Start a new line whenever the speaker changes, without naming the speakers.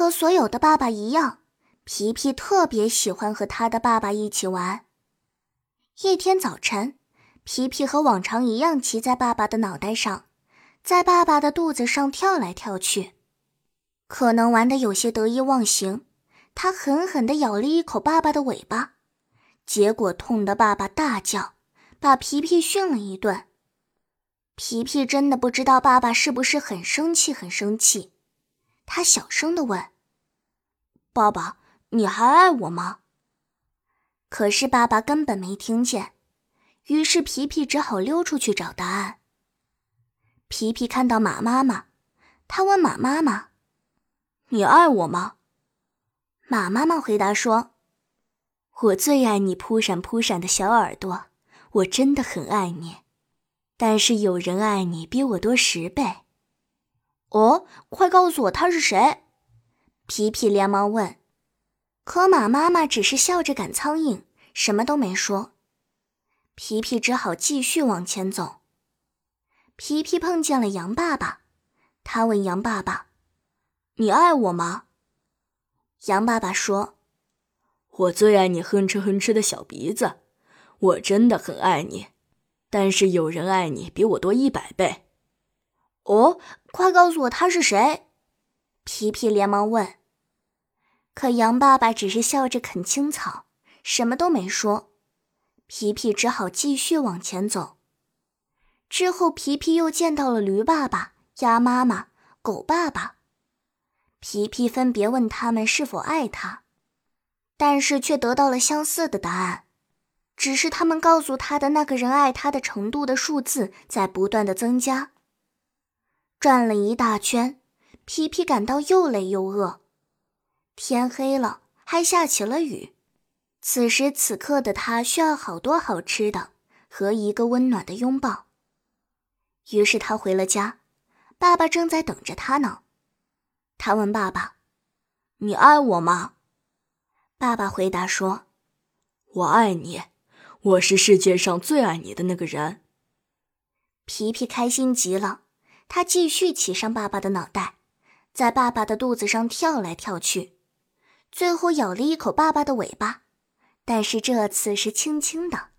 和所有的爸爸一样，皮皮特别喜欢和他的爸爸一起玩。一天早晨，皮皮和往常一样骑在爸爸的脑袋上，在爸爸的肚子上跳来跳去。可能玩的有些得意忘形，他狠狠地咬了一口爸爸的尾巴，结果痛得爸爸大叫，把皮皮训了一顿。皮皮真的不知道爸爸是不是很生气，很生气。他小声地问：“爸爸，你还爱我吗？”可是爸爸根本没听见，于是皮皮只好溜出去找答案。皮皮看到马妈妈，他问马妈妈。你爱我吗？马妈妈回答说：“我最爱你扑闪扑闪的小耳朵，我真的很爱你。但是有人爱你比我多十倍。”哦，快告诉我他是谁？皮皮连忙问。可马妈妈只是笑着赶苍蝇，什么都没说。皮皮只好继续往前走。皮皮碰见了羊爸爸，他问羊爸爸。你爱我吗？羊爸爸说：“
我最爱你哼哧哼哧的小鼻子，我真的很爱你。但是有人爱你比我多一百倍。”
哦，快告诉我他是谁？皮皮连忙问。可羊爸爸只是笑着啃青草，什么都没说。皮皮只好继续往前走。之后，皮皮又见到了驴爸爸、鸭妈妈、狗爸爸。皮皮分别问他们是否爱他，但是却得到了相似的答案，只是他们告诉他的那个人爱他的程度的数字在不断的增加。转了一大圈，皮皮感到又累又饿，天黑了，还下起了雨。此时此刻的他需要好多好吃的和一个温暖的拥抱。于是他回了家，爸爸正在等着他呢。他问爸爸：“你爱我吗？”爸爸回答说：“
我爱你，我是世界上最爱你的那个人。”
皮皮开心极了，他继续骑上爸爸的脑袋，在爸爸的肚子上跳来跳去，最后咬了一口爸爸的尾巴，但是这次是轻轻的。